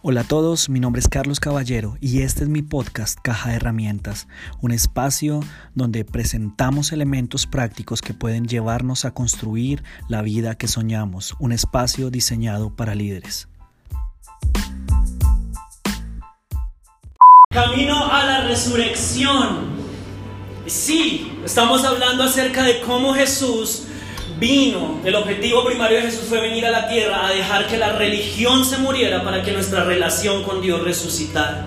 Hola a todos, mi nombre es Carlos Caballero y este es mi podcast Caja de Herramientas, un espacio donde presentamos elementos prácticos que pueden llevarnos a construir la vida que soñamos, un espacio diseñado para líderes. Camino a la resurrección. Sí, estamos hablando acerca de cómo Jesús vino, el objetivo primario de Jesús fue venir a la tierra a dejar que la religión se muriera para que nuestra relación con Dios resucitara.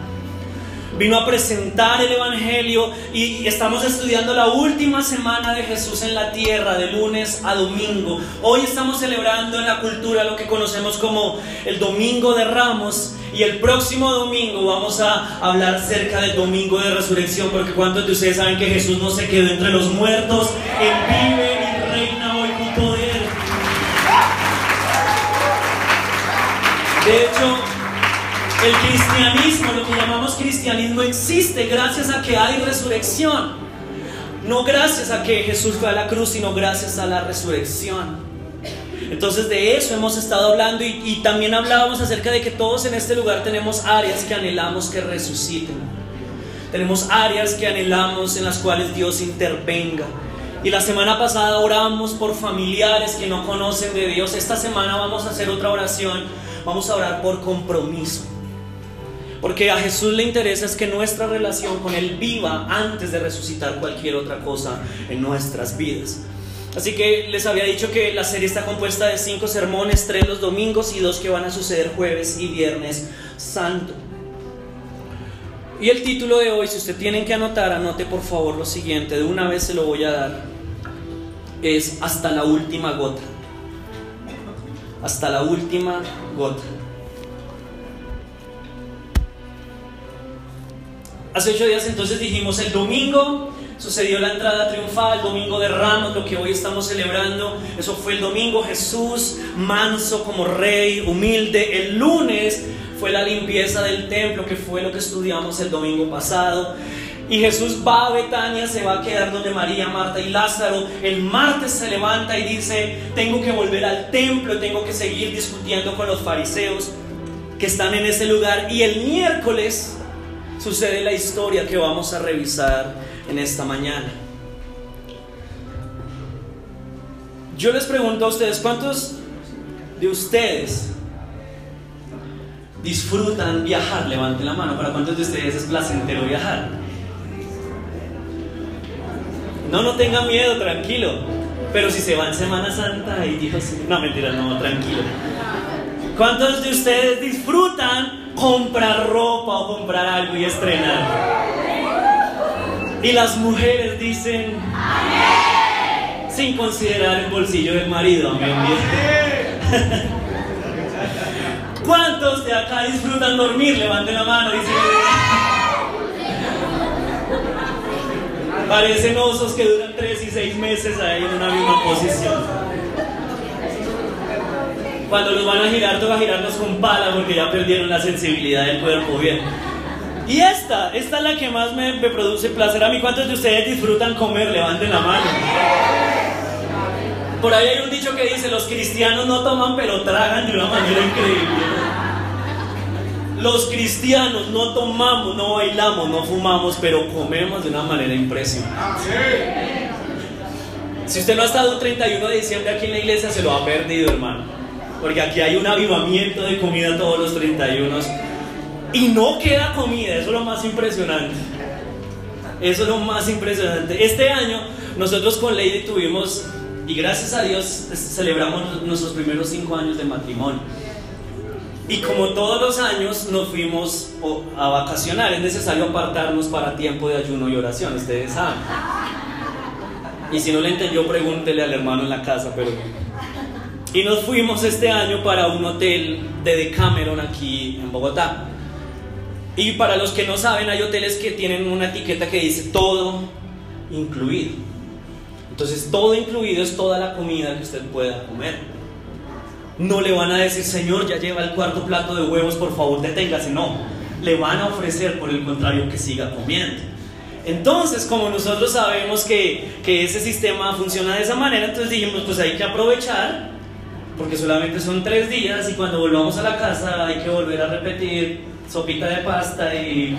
Vino a presentar el Evangelio y estamos estudiando la última semana de Jesús en la tierra, de lunes a domingo. Hoy estamos celebrando en la cultura lo que conocemos como el Domingo de Ramos y el próximo domingo vamos a hablar acerca del Domingo de Resurrección, porque ¿cuántos de ustedes saben que Jesús no se quedó entre los muertos? Él vive De hecho, el cristianismo, lo que llamamos cristianismo, existe gracias a que hay resurrección. No gracias a que Jesús fue a la cruz, sino gracias a la resurrección. Entonces de eso hemos estado hablando y, y, también hablábamos acerca de que todos en este lugar tenemos áreas que anhelamos que resuciten. Tenemos áreas que anhelamos en las cuales Dios intervenga. Y la semana pasada oramos por familiares que no conocen de Dios. Esta semana vamos a hacer otra oración. Vamos a orar por compromiso. Porque a Jesús le interesa es que nuestra relación con Él viva antes de resucitar cualquier otra cosa en nuestras vidas. Así que les había dicho que la serie está compuesta de cinco sermones, tres los domingos y dos que van a suceder jueves y viernes santo. Y el título de hoy, si usted tienen que anotar, anote por favor lo siguiente, de una vez se lo voy a dar, es hasta la última gota. Hasta la última gota. Hace ocho días entonces dijimos el domingo sucedió la entrada triunfal, domingo de Ramos, lo que hoy estamos celebrando. Eso fue el domingo, Jesús manso como rey, humilde. El lunes fue la limpieza del templo, que fue lo que estudiamos el domingo pasado. Y Jesús va a Betania, se va a quedar donde María, Marta y Lázaro. El martes se levanta y dice, tengo que volver al templo, tengo que seguir discutiendo con los fariseos que están en ese lugar. Y el miércoles sucede la historia que vamos a revisar en esta mañana. Yo les pregunto a ustedes, ¿cuántos de ustedes disfrutan viajar? Levanten la mano, ¿para cuántos de ustedes es placentero viajar? No, no tengan miedo, tranquilo. Pero si se va en Semana Santa y dijo, no, mentira, no, tranquilo. ¿Cuántos de ustedes disfrutan comprar ropa o comprar algo y estrenar? Y las mujeres dicen, amén. Sin considerar el bolsillo del marido, amén. ¿Cuántos de acá disfrutan dormir? Levanten la mano. Dicen, Parecen osos que duran tres y seis meses ahí en una misma posición. Cuando los van a girar, toca girarlos con pala porque ya perdieron la sensibilidad del cuerpo bien. Y esta, esta es la que más me, me, produce placer a mí. ¿Cuántos de ustedes disfrutan comer? Levanten la mano. Por ahí hay un dicho que dice, los cristianos no toman pero tragan de una manera increíble. Los cristianos no tomamos, no bailamos, no fumamos, pero comemos de una manera impresionante. Si usted no ha estado el 31 de diciembre aquí en la iglesia, se lo ha perdido, hermano. Porque aquí hay un avivamiento de comida todos los 31 y no queda comida, eso es lo más impresionante. Eso es lo más impresionante. Este año nosotros con Lady tuvimos, y gracias a Dios celebramos nuestros primeros cinco años de matrimonio. Y como todos los años nos fuimos a vacacionar, es necesario apartarnos para tiempo de ayuno y oración, ustedes saben. Y si no le entendió, pregúntele al hermano en la casa, pero... Y nos fuimos este año para un hotel de Decameron aquí en Bogotá. Y para los que no saben, hay hoteles que tienen una etiqueta que dice todo incluido. Entonces, todo incluido es toda la comida que usted pueda comer. No le van a decir, Señor, ya lleva el cuarto plato de huevos, por favor, deténgase. No, le van a ofrecer, por el contrario, que siga comiendo. Entonces, como nosotros sabemos que, que ese sistema funciona de esa manera, entonces dijimos, pues hay que aprovechar porque solamente son tres días y cuando volvamos a la casa hay que volver a repetir sopita de pasta y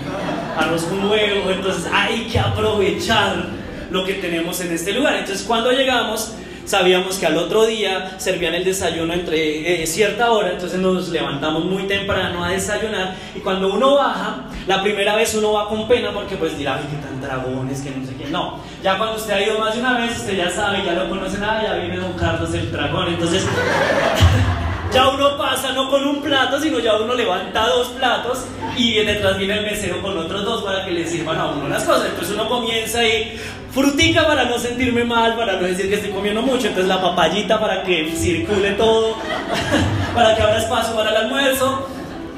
arroz con huevo, entonces hay que aprovechar lo que tenemos en este lugar. Entonces cuando llegamos sabíamos que al otro día servían el desayuno entre eh, cierta hora, entonces nos levantamos muy temprano a desayunar y cuando uno baja, la primera vez uno va con pena porque pues dirá, ay, qué tan dragones, que no sé qué. No, ya cuando usted ha ido más de una vez, usted ya sabe, ya lo conoce nada, ah, ya viene don Carlos el dragón, entonces... ya uno pasa no con un plato, sino ya uno levanta dos platos y detrás viene el mesero con otros dos para que le sirvan a uno las cosas. Entonces uno comienza ahí, frutica para no sentirme mal, para no decir que estoy comiendo mucho, entonces la papayita para que circule todo, para que abra espacio para el almuerzo.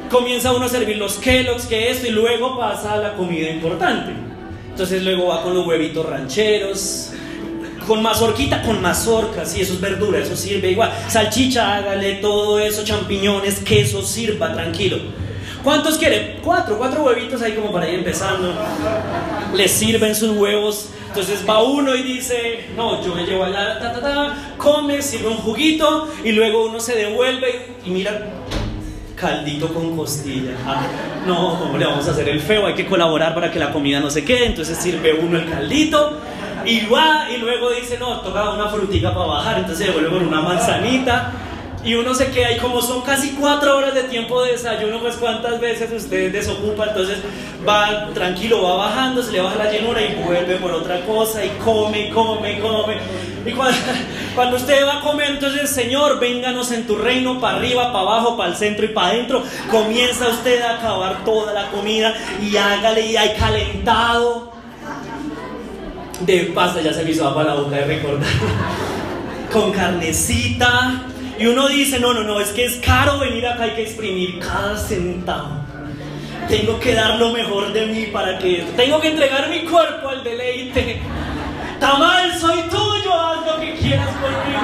Comienza uno a servir los Kellogg's, que esto, y luego pasa a la comida importante. Entonces luego va con los huevitos rancheros, con mazorquita, con mazorca, sí, eso es verdura, eso sirve igual. Salchicha, hágale todo eso, champiñones, queso, sirva, tranquilo. ¿Cuántos quiere? Cuatro, cuatro huevitos ahí como para ir empezando. Les sirven sus huevos. Entonces va uno y dice, no, yo me llevo allá, ta, ta, ta, come, sirve un juguito y luego uno se devuelve y mira, caldito con costilla. Ah, no, ¿cómo le vamos a hacer el feo? Hay que colaborar para que la comida no se quede. Entonces sirve uno el caldito y va y luego dice, no, toca una frutita para bajar, entonces se devuelve con una manzanita y uno se queda y como son casi cuatro horas de tiempo de desayuno, pues cuántas veces usted desocupa, entonces va tranquilo, va bajando, se le baja la llenura y vuelve por otra cosa y come, come, come. Y cuando, usted va a comer, entonces Señor, vénganos en tu reino, para arriba, para abajo, para el centro y para adentro. Comienza usted a acabar toda la comida y hágale y hay calentado de pasta, ya se me hizo agua la boca de recordar, con carnecita. Y uno dice, no, no, no, es que es caro venir acá, hay que exprimir cada centavo. Tengo que dar lo mejor de mí para que... Tengo que entregar mi cuerpo al deleite. Tamal, soy tuyo, haz lo que quieras por mí.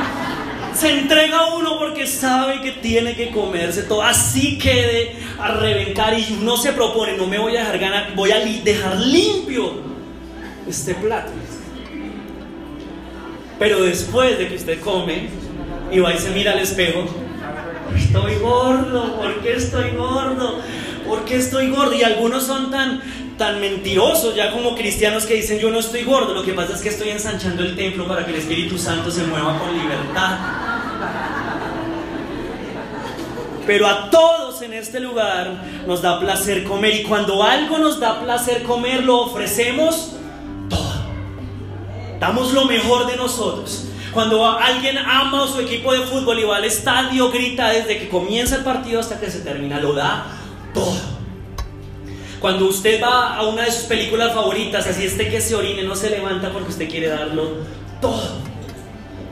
Se entrega uno porque sabe que tiene que comerse todo. Así quede a reventar y uno se propone, no me voy a dejar ganar, voy a dejar limpio este plato. Pero después de que usted come y va y se mira al espejo, estoy gordo, ¿por qué estoy gordo? ¿Por qué estoy gordo? Y algunos son tan, tan mentirosos ya como cristianos que dicen yo no estoy gordo, lo que pasa es que estoy ensanchando el templo para que el Espíritu Santo se mueva con libertad. Pero a todos en este lugar nos da placer comer y cuando algo nos da placer comer lo ofrecemos damos lo mejor de nosotros. Cuando alguien ama a su equipo de fútbol y va al estadio, grita desde que comienza el partido hasta que se termina, lo da todo. Cuando usted va a una de sus películas favoritas, así este que se orine, no se levanta porque usted quiere darlo todo.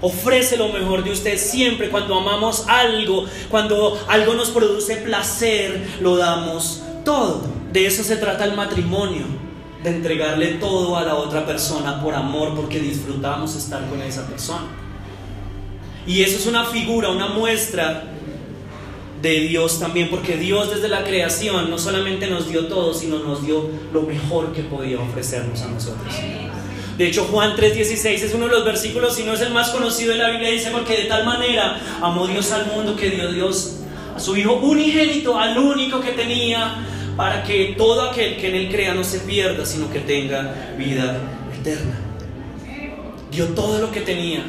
Ofrece lo mejor de usted siempre. Cuando amamos algo, cuando algo nos produce placer, lo damos todo. De eso se trata el matrimonio de entregarle todo a la otra persona por amor, porque disfrutamos estar con esa persona. Y eso es una figura, una muestra de Dios también, porque Dios desde la creación no solamente nos dio todo, sino nos dio lo mejor que podía ofrecernos a nosotros. De hecho, Juan 3:16 es uno de los versículos, si no es el más conocido de la Biblia, dice, porque de tal manera amó Dios al mundo que dio Dios a su Hijo unigénito, al único que tenía para que todo aquel que en Él crea no se pierda, sino que tenga vida eterna. Dio todo lo que tenía.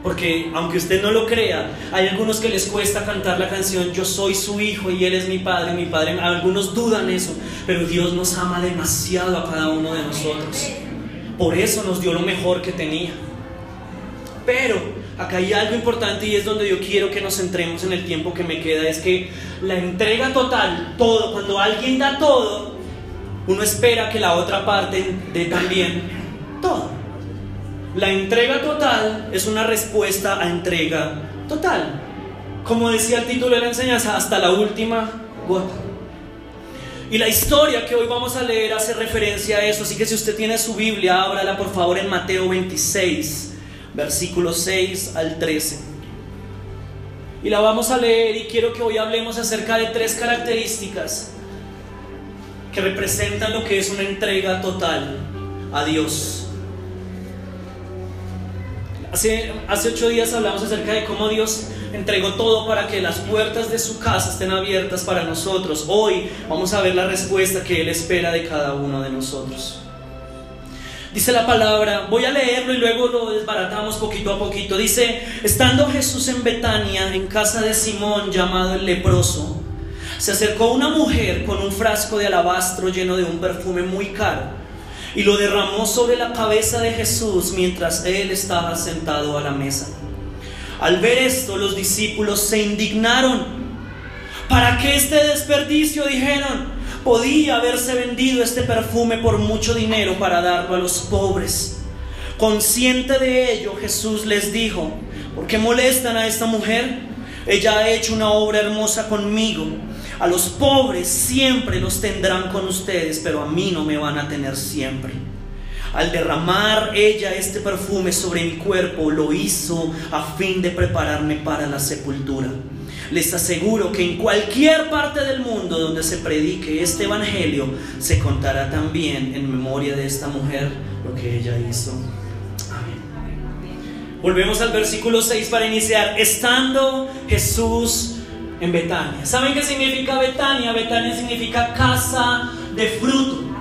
Porque aunque usted no lo crea, hay algunos que les cuesta cantar la canción Yo soy su hijo y Él es mi padre, mi padre. Algunos dudan eso, pero Dios nos ama demasiado a cada uno de nosotros. Por eso nos dio lo mejor que tenía. Pero acá hay algo importante y es donde yo quiero que nos centremos en el tiempo que me queda. Es que la entrega total, todo, cuando alguien da todo, uno espera que la otra parte dé también todo. La entrega total es una respuesta a entrega total. Como decía el título de la enseñanza, hasta la última gota. Y la historia que hoy vamos a leer hace referencia a eso, así que si usted tiene su Biblia, ábrala por favor en Mateo 26, versículos 6 al 13 y la vamos a leer y quiero que hoy hablemos acerca de tres características que representan lo que es una entrega total a Dios. Hace, hace ocho días hablamos acerca de cómo Dios entregó todo para que las puertas de su casa estén abiertas para nosotros. Hoy vamos a ver la respuesta que Él espera de cada uno de nosotros. Dice la palabra, voy a leerlo y luego lo desbaratamos poquito a poquito. Dice, estando Jesús en Betania, en casa de Simón llamado el leproso, se acercó una mujer con un frasco de alabastro lleno de un perfume muy caro y lo derramó sobre la cabeza de Jesús mientras él estaba sentado a la mesa. Al ver esto, los discípulos se indignaron. ¿Para qué este desperdicio? Dijeron. Podía haberse vendido este perfume por mucho dinero para darlo a los pobres. Consciente de ello, Jesús les dijo, ¿por qué molestan a esta mujer? Ella ha hecho una obra hermosa conmigo a los pobres siempre los tendrán con ustedes, pero a mí no me van a tener siempre. Al derramar ella este perfume sobre mi cuerpo, lo hizo a fin de prepararme para la sepultura. Les aseguro que en cualquier parte del mundo donde se predique este evangelio, se contará también en memoria de esta mujer lo que ella hizo. Amén. Volvemos al versículo 6 para iniciar. Estando Jesús en Betania. ¿Saben qué significa Betania? Betania significa casa de fruto.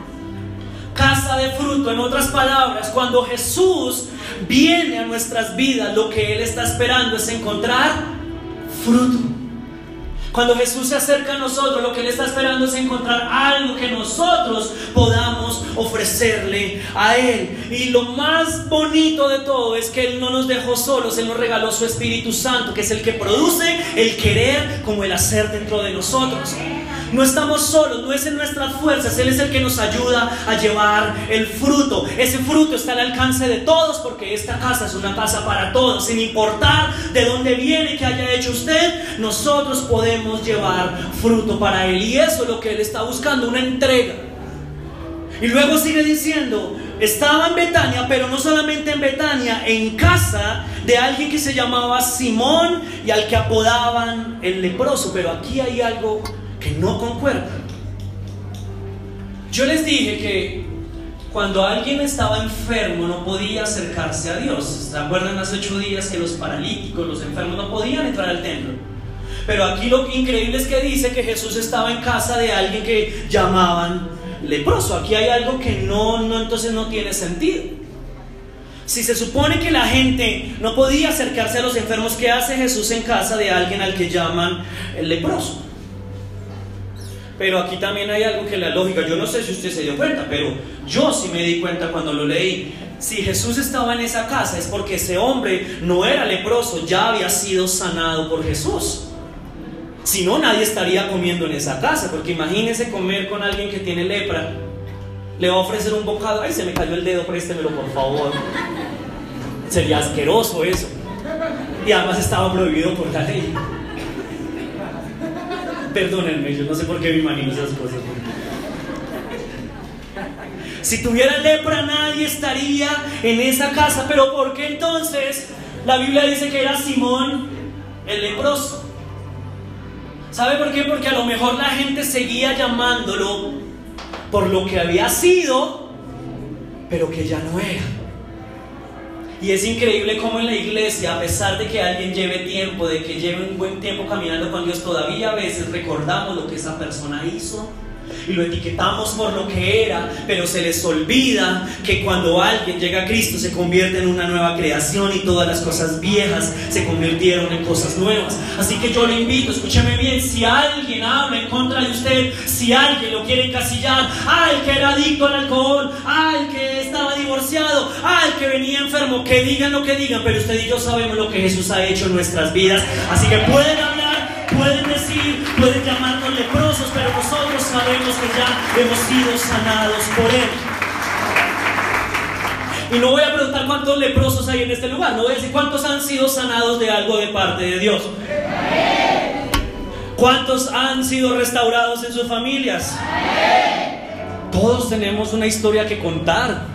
Casa de fruto, en otras palabras, cuando Jesús viene a nuestras vidas, lo que Él está esperando es encontrar fruto. Cuando Jesús se acerca a nosotros, lo que Él está esperando es encontrar algo que nosotros podamos ofrecerle a Él. Y lo más bonito de todo es que Él no nos dejó solos, Él nos regaló su Espíritu Santo, que es el que produce el querer como el hacer dentro de nosotros. No estamos solos, no es en nuestras fuerzas, Él es el que nos ayuda a llevar el fruto. Ese fruto está al alcance de todos porque esta casa es una casa para todos. Sin importar de dónde viene, que haya hecho usted, nosotros podemos llevar fruto para Él. Y eso es lo que Él está buscando, una entrega. Y luego sigue diciendo, estaba en Betania, pero no solamente en Betania, en casa de alguien que se llamaba Simón y al que apodaban el leproso. Pero aquí hay algo que no concuerdan. Yo les dije que cuando alguien estaba enfermo no podía acercarse a Dios. ¿Se acuerdan hace ocho días que los paralíticos, los enfermos no podían entrar al templo? Pero aquí lo increíble es que dice que Jesús estaba en casa de alguien que llamaban leproso. Aquí hay algo que no, no entonces no tiene sentido. Si se supone que la gente no podía acercarse a los enfermos, ¿qué hace Jesús en casa de alguien al que llaman el leproso? Pero aquí también hay algo que la lógica, yo no sé si usted se dio cuenta, pero yo sí me di cuenta cuando lo leí. Si Jesús estaba en esa casa es porque ese hombre no era leproso, ya había sido sanado por Jesús. Si no, nadie estaría comiendo en esa casa, porque imagínese comer con alguien que tiene lepra. Le va a ofrecer un bocado, ay, se me cayó el dedo, préstemelo por favor. Sería asqueroso eso. Y además estaba prohibido por la ley. Perdónenme, yo no sé por qué me imagino esas cosas. Si tuviera lepra nadie estaría en esa casa, pero ¿por qué entonces la Biblia dice que era Simón el leproso? ¿Sabe por qué? Porque a lo mejor la gente seguía llamándolo por lo que había sido, pero que ya no era. Y es increíble cómo en la iglesia, a pesar de que alguien lleve tiempo, de que lleve un buen tiempo caminando con Dios, todavía a veces recordamos lo que esa persona hizo y lo etiquetamos por lo que era, pero se les olvida que cuando alguien llega a Cristo se convierte en una nueva creación y todas las cosas viejas se convirtieron en cosas nuevas. Así que yo le invito, escúcheme bien, si alguien habla en contra de usted, si alguien lo quiere encasillar, al que era adicto al alcohol, al que divorciado, al que venía enfermo, que digan lo que digan, pero usted y yo sabemos lo que Jesús ha hecho en nuestras vidas. Así que pueden hablar, pueden decir, pueden llamarnos leprosos, pero nosotros sabemos que ya hemos sido sanados por Él. Y no voy a preguntar cuántos leprosos hay en este lugar, no voy a decir cuántos han sido sanados de algo de parte de Dios. ¿Cuántos han sido restaurados en sus familias? Todos tenemos una historia que contar.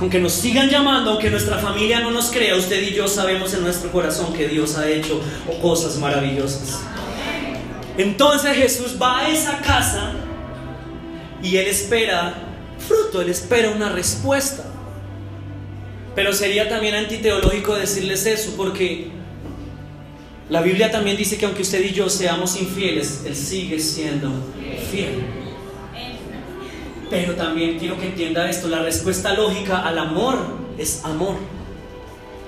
Aunque nos sigan llamando, aunque nuestra familia no nos crea, usted y yo sabemos en nuestro corazón que Dios ha hecho cosas maravillosas. Entonces Jesús va a esa casa y él espera fruto, él espera una respuesta. Pero sería también antiteológico decirles eso, porque la Biblia también dice que aunque usted y yo seamos infieles, Él sigue siendo fiel. Pero también quiero que entienda esto, la respuesta lógica al amor es amor.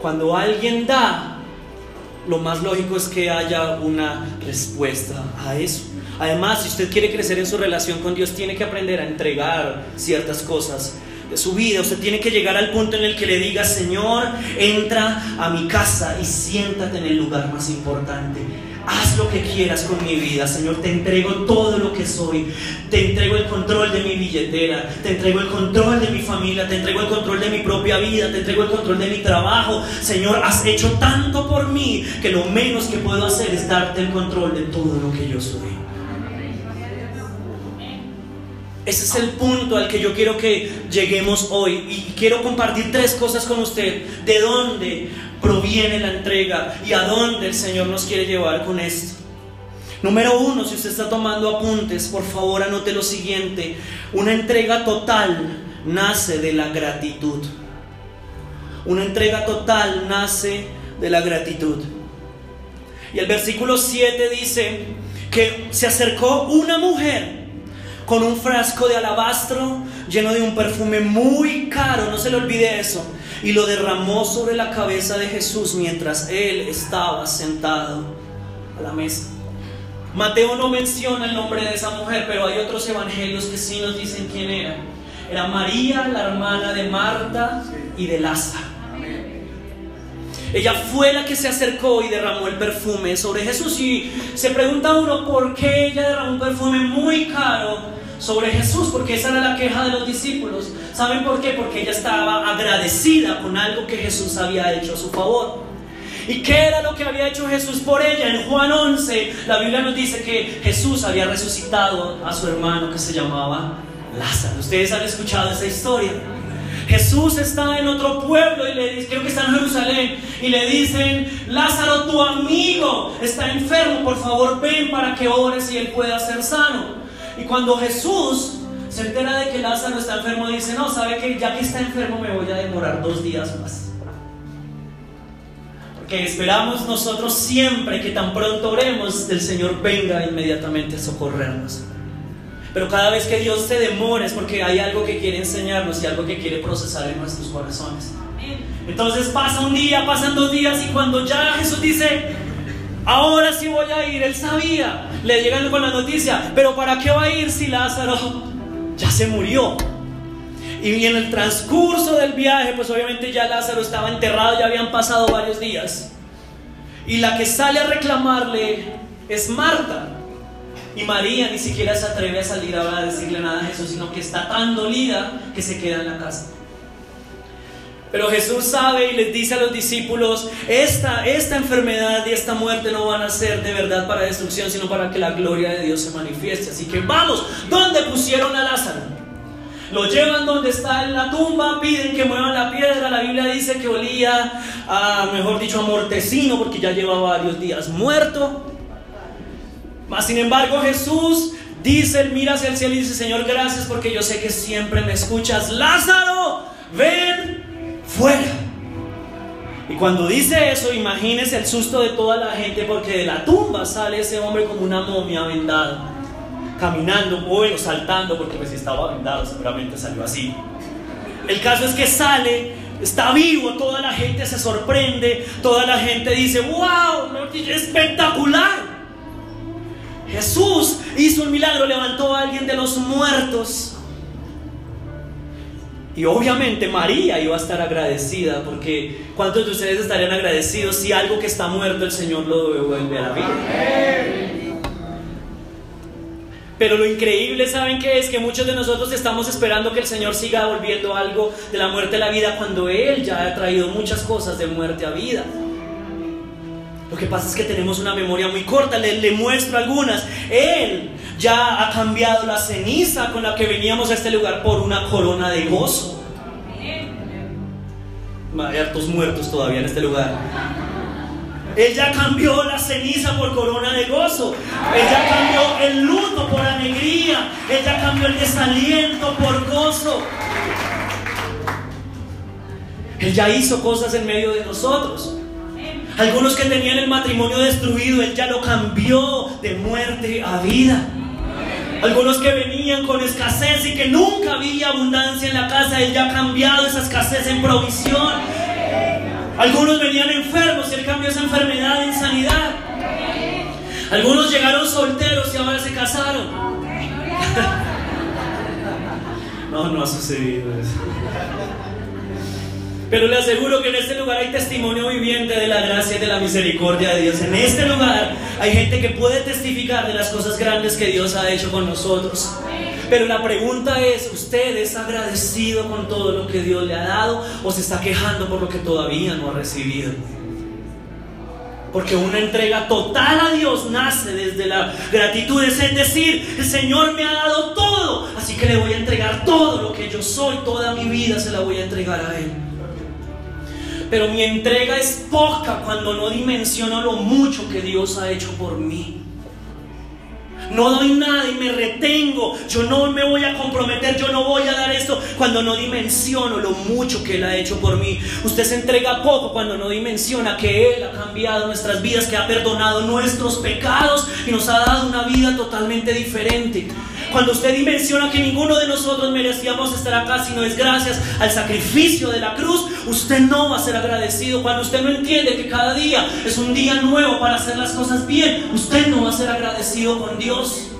Cuando alguien da, lo más lógico es que haya una respuesta a eso. Además, si usted quiere crecer en su relación con Dios, tiene que aprender a entregar ciertas cosas de su vida. Usted tiene que llegar al punto en el que le diga, Señor, entra a mi casa y siéntate en el lugar más importante. Haz lo que quieras con mi vida, Señor. Te entrego todo lo que soy. Te entrego el control de mi billetera. Te entrego el control de mi familia. Te entrego el control de mi propia vida. Te entrego el control de mi trabajo. Señor, has hecho tanto por mí que lo menos que puedo hacer es darte el control de todo lo que yo soy. Ese es el punto al que yo quiero que lleguemos hoy. Y quiero compartir tres cosas con usted. ¿De dónde proviene la entrega y a dónde el Señor nos quiere llevar con esto? Número uno, si usted está tomando apuntes, por favor anote lo siguiente. Una entrega total nace de la gratitud. Una entrega total nace de la gratitud. Y el versículo 7 dice que se acercó una mujer con un frasco de alabastro lleno de un perfume muy caro, no se le olvide eso, y lo derramó sobre la cabeza de Jesús mientras él estaba sentado a la mesa. Mateo no menciona el nombre de esa mujer, pero hay otros evangelios que sí nos dicen quién era. Era María, la hermana de Marta y de Lázaro. Ella fue la que se acercó y derramó el perfume sobre Jesús. Y se pregunta uno por qué ella derramó un perfume muy caro sobre Jesús, porque esa era la queja de los discípulos. ¿Saben por qué? Porque ella estaba agradecida con algo que Jesús había hecho a su favor. ¿Y qué era lo que había hecho Jesús por ella? En Juan 11, la Biblia nos dice que Jesús había resucitado a su hermano que se llamaba Lázaro. Ustedes han escuchado esa historia. Jesús está en otro pueblo y le dice, creo que está en Jerusalén, y le dicen, Lázaro, tu amigo está enfermo, por favor ven para que ores y él pueda ser sano. Y cuando Jesús se entera de que Lázaro está enfermo, dice, no, sabe que ya que está enfermo me voy a demorar dos días más. Porque esperamos nosotros siempre que tan pronto oremos, el Señor venga inmediatamente a socorrernos. Pero cada vez que Dios se demora es porque hay algo que quiere enseñarnos y algo que quiere procesar en nuestros corazones. Entonces pasa un día, pasan dos días y cuando ya Jesús dice, ahora sí voy a ir, él sabía, le llegan con la noticia, pero ¿para qué va a ir si Lázaro ya se murió? Y en el transcurso del viaje, pues obviamente ya Lázaro estaba enterrado, ya habían pasado varios días. Y la que sale a reclamarle es Marta. Y María ni siquiera se atreve a salir ahora a decirle nada a Jesús, sino que está tan dolida que se queda en la casa. Pero Jesús sabe y les dice a los discípulos, esta, esta enfermedad y esta muerte no van a ser de verdad para destrucción, sino para que la gloria de Dios se manifieste. Así que vamos, ¿dónde pusieron a Lázaro? Lo llevan donde está en la tumba, piden que muevan la piedra. La Biblia dice que olía a, mejor dicho, a mortecino porque ya llevaba varios días muerto. Mas sin embargo Jesús dice, mira hacia el cielo y dice, Señor, gracias porque yo sé que siempre me escuchas. Lázaro, ven fuera. Y cuando dice eso, imagínese el susto de toda la gente porque de la tumba sale ese hombre como una momia vendada, caminando, bueno, saltando, porque pues estaba vendado seguramente salió así. El caso es que sale, está vivo, toda la gente se sorprende, toda la gente dice, wow, espectacular. Jesús hizo un milagro, levantó a alguien de los muertos. Y obviamente María iba a estar agradecida, porque ¿cuántos de ustedes estarían agradecidos si algo que está muerto el Señor lo devuelve a la vida? Pero lo increíble, ¿saben qué es? Que muchos de nosotros estamos esperando que el Señor siga volviendo algo de la muerte a la vida cuando Él ya ha traído muchas cosas de muerte a vida. Lo que pasa es que tenemos una memoria muy corta, le, muestro algunas. Él ya ha cambiado la ceniza con la que veníamos a este lugar por una corona de gozo. Hay hartos muertos todavía en este lugar. Él ya cambió la ceniza por corona de gozo. Él ya cambió el luto por alegría. Él ya cambió el desaliento por gozo. Él ya hizo cosas en medio de nosotros. Algunos que tenían el matrimonio destruido, Él ya lo cambió de muerte a vida. Algunos que venían con escasez y que nunca había abundancia en la casa, Él ya ha cambiado esa escasez en provisión. Algunos venían enfermos y Él cambió esa enfermedad en sanidad. Algunos llegaron solteros y ahora se casaron. No, no ha sucedido eso. Pero le aseguro que en este lugar hay testimonio viviente de la gracia y de la misericordia de Dios. En este lugar hay gente que puede testificar de las cosas grandes que Dios ha hecho con nosotros. Pero la pregunta es, ¿usted es agradecido con todo lo que Dios le ha dado o se está quejando por lo que todavía no ha recibido? Porque una entrega total a Dios nace desde la gratitud, es decir, el Señor me ha dado todo, así que le voy a entregar todo lo que yo soy, toda mi vida se la voy a entregar a Él pero mi entrega es poca cuando no dimensiono lo mucho que Dios ha hecho por mí. No doy nada y me retengo. Yo no me voy a comprometer, yo no voy a dar esto cuando no dimensiono lo mucho que Él ha hecho por mí. Usted se entrega poco cuando no dimensiona que Él ha cambiado nuestras vidas, que ha perdonado nuestros pecados y nos ha dado una vida totalmente diferente. Cuando usted dimensiona que ninguno de nosotros merecíamos estar acá, sino es gracias al sacrificio de la cruz, usted no va a ser agradecido. Cuando usted no entiende que cada día es un día nuevo para hacer las cosas bien, usted no va a ser agradecido con Dios.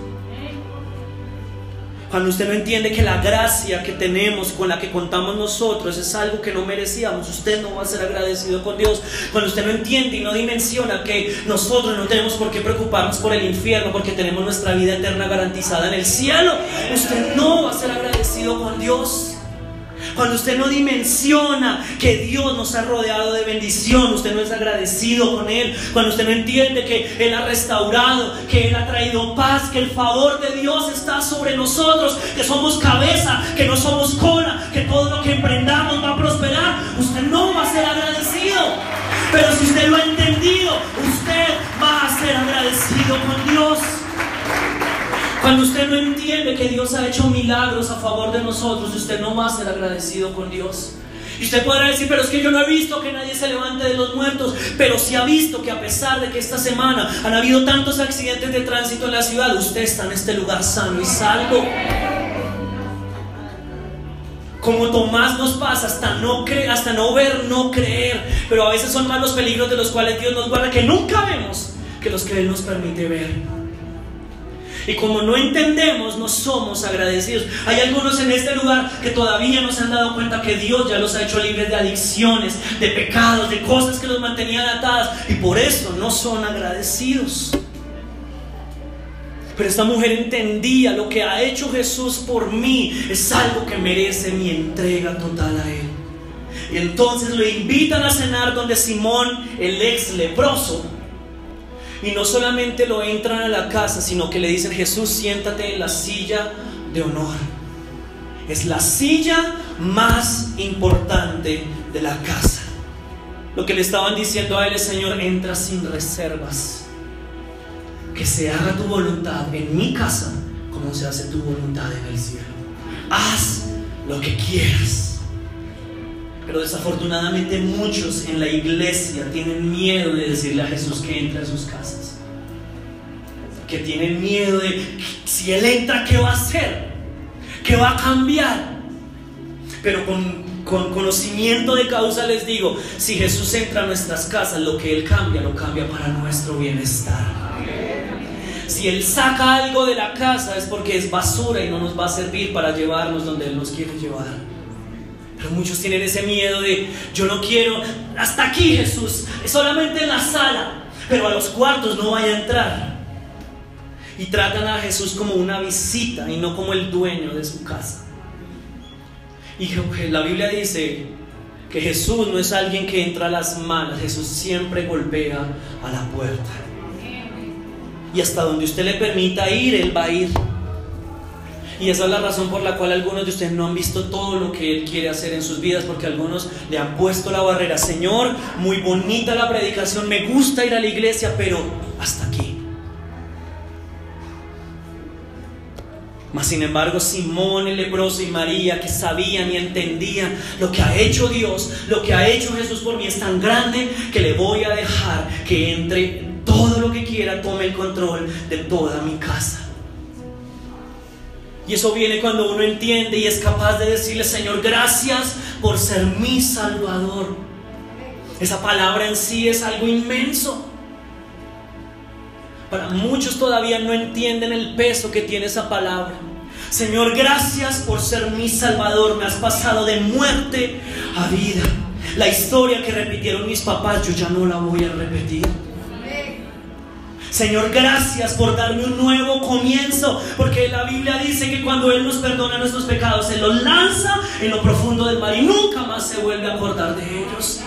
Cuando usted no entiende que la gracia que tenemos, con la que contamos nosotros, es algo que no merecíamos, usted no va a ser agradecido con Dios. Cuando usted no entiende y no dimensiona que nosotros no tenemos por qué preocuparnos por el infierno, porque tenemos nuestra vida eterna garantizada en el cielo, usted no va a ser agradecido con Dios. Cuando usted no dimensiona que Dios nos ha rodeado de bendición, usted no es agradecido con Él. Cuando usted no entiende que Él ha restaurado, que Él ha traído paz, que el favor de Dios está sobre nosotros, que somos cabeza, que no somos cola, que todo lo que emprendamos va a prosperar, usted no va a ser agradecido. Pero si usted lo ha entendido, usted va a ser agradecido con Dios. Cuando usted no entiende que Dios ha hecho milagros a favor de nosotros, usted no va a ser agradecido con Dios. Y usted podrá decir, pero es que yo no he visto que nadie se levante de los muertos, pero sí ha visto que a pesar de que esta semana han habido tantos accidentes de tránsito en la ciudad, usted está en este lugar sano y salvo. Como Tomás nos pasa, hasta no, creer, hasta no ver, no creer. Pero a veces son más los peligros de los cuales Dios nos guarda que nunca vemos que los que Él nos permite ver. Y como no entendemos, no somos agradecidos. Hay algunos en este lugar que todavía no se han dado cuenta que Dios ya los ha hecho libres de adicciones, de pecados, de cosas que los mantenían atadas. Y por eso no son agradecidos. Pero esta mujer entendía lo que ha hecho Jesús por mí es algo que merece mi entrega total a Él. Y entonces lo invitan a cenar donde Simón, el ex leproso, y no solamente lo entran a la casa, sino que le dicen, Jesús, siéntate en la silla de honor. Es la silla más importante de la casa. Lo que le estaban diciendo a él es, Señor, entra sin reservas. Que se haga tu voluntad en mi casa como se hace tu voluntad en el cielo. Haz lo que quieras. Pero desafortunadamente muchos en la iglesia tienen miedo de decirle a Jesús que entre a sus casas. Que tienen miedo de si Él entra, ¿qué va a hacer? ¿Qué va a cambiar? Pero con, con conocimiento de causa les digo, si Jesús entra a nuestras casas, lo que Él cambia, lo cambia para nuestro bienestar. Si Él saca algo de la casa es porque es basura y no nos va a servir para llevarnos donde Él nos quiere llevar. Pero muchos tienen ese miedo de, yo no quiero, hasta aquí Jesús, solamente en la sala, pero a los cuartos no vaya a entrar. Y tratan a Jesús como una visita y no como el dueño de su casa. Y la Biblia dice que Jesús no es alguien que entra a las manos, Jesús siempre golpea a la puerta. Y hasta donde usted le permita ir, Él va a ir. Y esa es la razón por la cual algunos de ustedes no han visto todo lo que Él quiere hacer en sus vidas, porque algunos le han puesto la barrera. Señor, muy bonita la predicación, me gusta ir a la iglesia, pero hasta aquí. Mas sin embargo, Simón el leproso y María, que sabían y entendían lo que ha hecho Dios, lo que ha hecho Jesús por mí es tan grande que le voy a dejar que entre todo lo que quiera, tome el control de toda mi casa. Y eso viene cuando uno entiende y es capaz de decirle, Señor, gracias por ser mi Salvador. Esa palabra en sí es algo inmenso. Para muchos todavía no entienden el peso que tiene esa palabra. Señor, gracias por ser mi Salvador. Me has pasado de muerte a vida. La historia que repitieron mis papás, yo ya no la voy a repetir. Señor, gracias por darme un nuevo comienzo, porque la Biblia dice que cuando Él nos perdona nuestros pecados, Él los lanza en lo profundo del mar y nunca más se vuelve a acordar de ellos.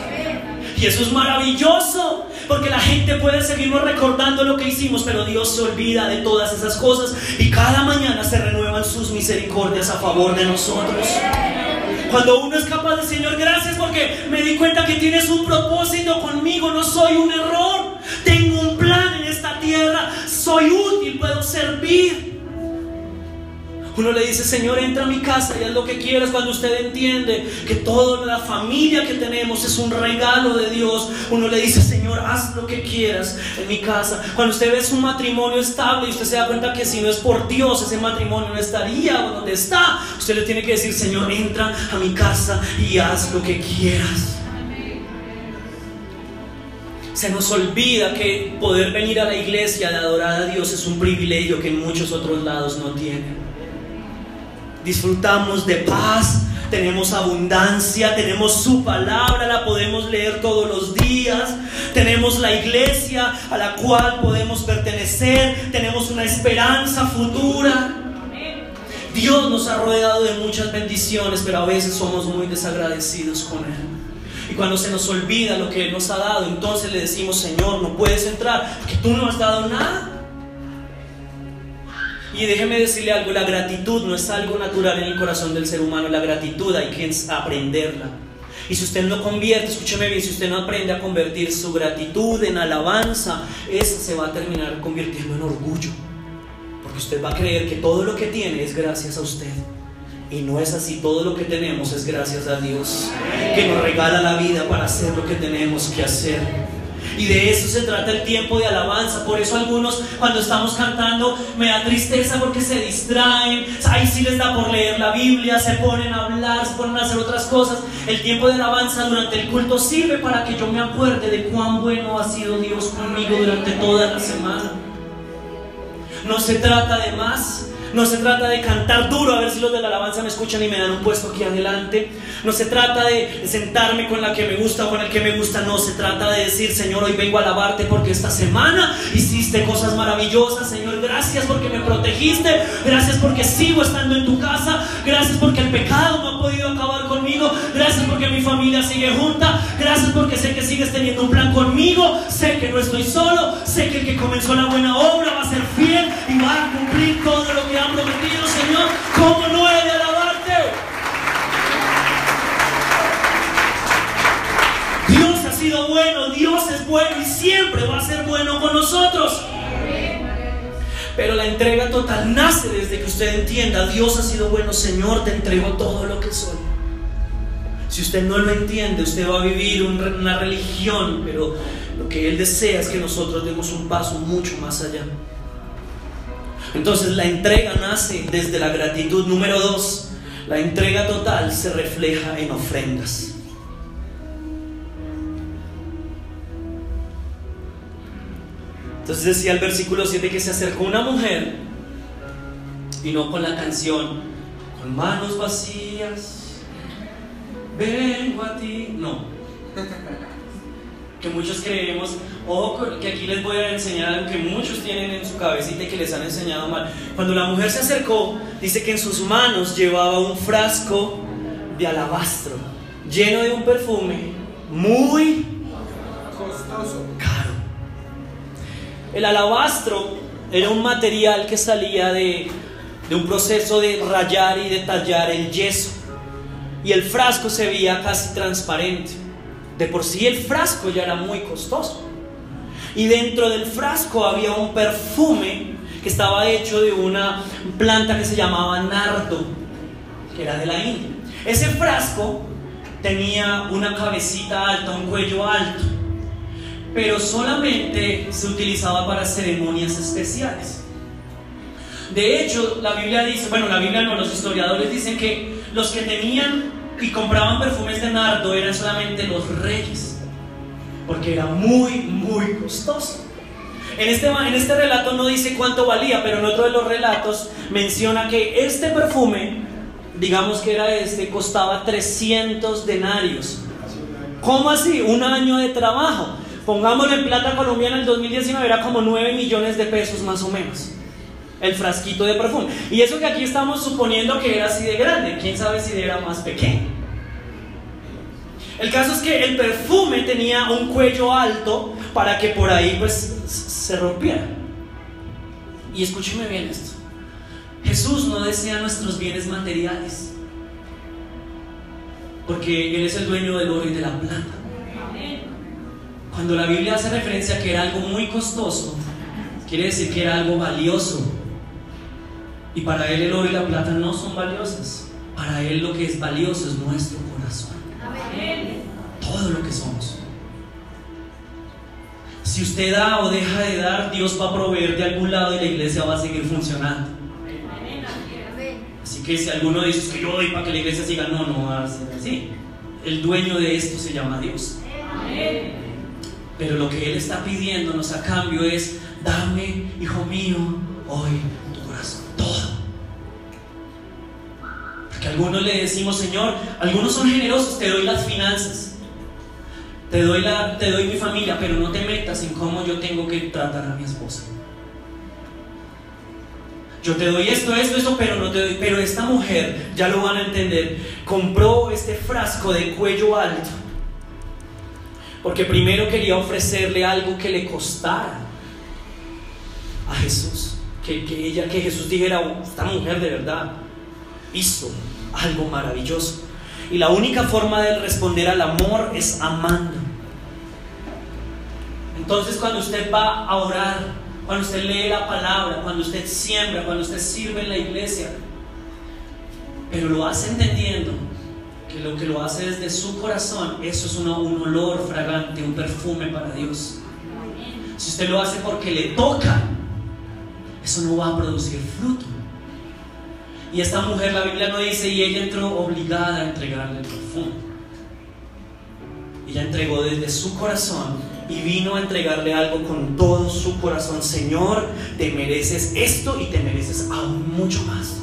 Y eso es maravilloso, porque la gente puede seguirnos recordando lo que hicimos, pero Dios se olvida de todas esas cosas y cada mañana se renuevan sus misericordias a favor de nosotros. Cuando uno es capaz de Señor, gracias porque me di cuenta que tienes un propósito conmigo, no soy un error, Uno le dice, Señor, entra a mi casa y haz lo que quieras cuando usted entiende que toda la familia que tenemos es un regalo de Dios. Uno le dice, Señor, haz lo que quieras en mi casa. Cuando usted ve su matrimonio estable y usted se da cuenta que si no es por Dios, ese matrimonio no estaría donde está, usted le tiene que decir, Señor, entra a mi casa y haz lo que quieras. Se nos olvida que poder venir a la iglesia de adorar a Dios es un privilegio que muchos otros lados no tienen disfrutamos de paz, tenemos abundancia, tenemos su palabra, la podemos leer todos los días, tenemos la iglesia a la cual podemos pertenecer, tenemos una esperanza futura. Dios nos ha rodeado de muchas bendiciones, pero a veces somos muy desagradecidos con Él. Y cuando se nos olvida lo que Él nos ha dado, entonces le decimos, Señor, no puedes entrar, porque tú no has dado nada. Y déjeme decirle algo, la gratitud no es algo natural en el corazón del ser humano, la gratitud hay que aprenderla. Y si usted no convierte, escúcheme bien, si usted no aprende a convertir su gratitud en alabanza, esa se va a terminar convirtiendo en orgullo. Porque usted va a creer que todo lo que tiene es gracias a usted. Y no es así, todo lo que tenemos es gracias a Dios, que nos regala la vida para hacer lo que tenemos que hacer. Y de eso se trata el tiempo de alabanza. Por eso algunos cuando estamos cantando me da tristeza porque se distraen. Ahí sí les da por leer la Biblia, se ponen a hablar, se ponen a hacer otras cosas. El tiempo de alabanza durante el culto sirve para que yo me acuerde de cuán bueno ha sido Dios conmigo durante toda la semana. No se trata de más. No se trata de cantar duro a ver si los de la alabanza me escuchan y me dan un puesto aquí adelante. No se trata de sentarme con la que me gusta o con el que me gusta. No se trata de decir, Señor, hoy vengo a alabarte porque esta semana hiciste cosas maravillosas. Señor, gracias porque me protegiste. Gracias porque sigo estando en tu casa. Gracias porque el pecado no ha podido acabar conmigo. Gracias porque mi familia sigue junta. Gracias porque sé que sigues teniendo un plan conmigo. Sé que no estoy solo. Sé que el que comenzó la buena obra va a ser fiel y va a cumplir todo lo que ha prometido, Señor. ¿Cómo no he de alabarte? Dios ha sido bueno, Dios es bueno y siempre va a ser bueno con nosotros. Pero la entrega total nace desde que usted entienda, Dios ha sido bueno, Señor, te entrego todo lo que soy. Si usted no lo entiende, usted va a vivir una religión, pero lo que Él desea es que nosotros demos un paso mucho más allá. Entonces la entrega nace desde la gratitud. Número dos, la entrega total se refleja en ofrendas. Entonces decía el versículo 7 que se acercó una mujer y no con la canción, con manos vacías, vengo a ti. No, que muchos creemos, o que aquí les voy a enseñar algo que muchos tienen en su cabecita y que les han enseñado mal. Cuando la mujer se acercó, dice que en sus manos llevaba un frasco de alabastro, lleno de un perfume muy costoso, caro. El alabastro era un material que salía de, de un proceso de rayar y de tallar el yeso. Y el frasco se veía casi transparente. De por sí el frasco ya era muy costoso. Y dentro del frasco había un perfume que estaba hecho de una planta que se llamaba nardo, que era de la India. Ese frasco tenía una cabecita alta, un cuello alto, pero solamente se utilizaba para ceremonias especiales. De hecho, la Biblia dice, bueno, la Biblia no, los historiadores dicen que los que tenían y compraban perfumes de nardo eran solamente los reyes, porque era muy, muy costoso. En este, en este relato no dice cuánto valía, pero en otro de los relatos menciona que este perfume, digamos que era este, costaba 300 denarios. ¿Cómo así? Un año de trabajo. Pongámoslo en plata colombiana el 2019, era como 9 millones de pesos más o menos el frasquito de perfume. Y eso que aquí estamos suponiendo que era así de grande, quién sabe si era más pequeño. El caso es que el perfume tenía un cuello alto para que por ahí pues se rompiera. Y escúcheme bien esto. Jesús no desea nuestros bienes materiales. Porque Él es el dueño del oro y de la plata. Cuando la Biblia hace referencia a que era algo muy costoso, quiere decir que era algo valioso. Y para Él el oro y la plata no son valiosas. Para Él lo que es valioso es nuestro corazón. Todo lo que somos. Si usted da o deja de dar, Dios va a proveer de algún lado y la iglesia va a seguir funcionando. Así que si alguno dice que yo doy para que la iglesia siga, no, no va a ser así. El dueño de esto se llama Dios. Pero lo que Él está pidiéndonos a cambio es, dame, hijo mío, hoy algunos le decimos, Señor, algunos son generosos, te doy las finanzas, te doy, la, te doy mi familia, pero no te metas en cómo yo tengo que tratar a mi esposa. Yo te doy esto, esto, esto, pero no te doy. Pero esta mujer, ya lo van a entender, compró este frasco de cuello alto. Porque primero quería ofrecerle algo que le costara a Jesús. Que, que ella, que Jesús dijera, oh, esta mujer de verdad hizo algo maravilloso. Y la única forma de responder al amor es amando. Entonces cuando usted va a orar, cuando usted lee la palabra, cuando usted siembra, cuando usted sirve en la iglesia, pero lo hace entendiendo que lo que lo hace desde su corazón, eso es un olor fragante, un perfume para Dios. Si usted lo hace porque le toca, eso no va a producir fruto. Y esta mujer, la Biblia no dice, y ella entró obligada a entregarle el perfume. Ella entregó desde su corazón y vino a entregarle algo con todo su corazón. Señor, te mereces esto y te mereces aún mucho más.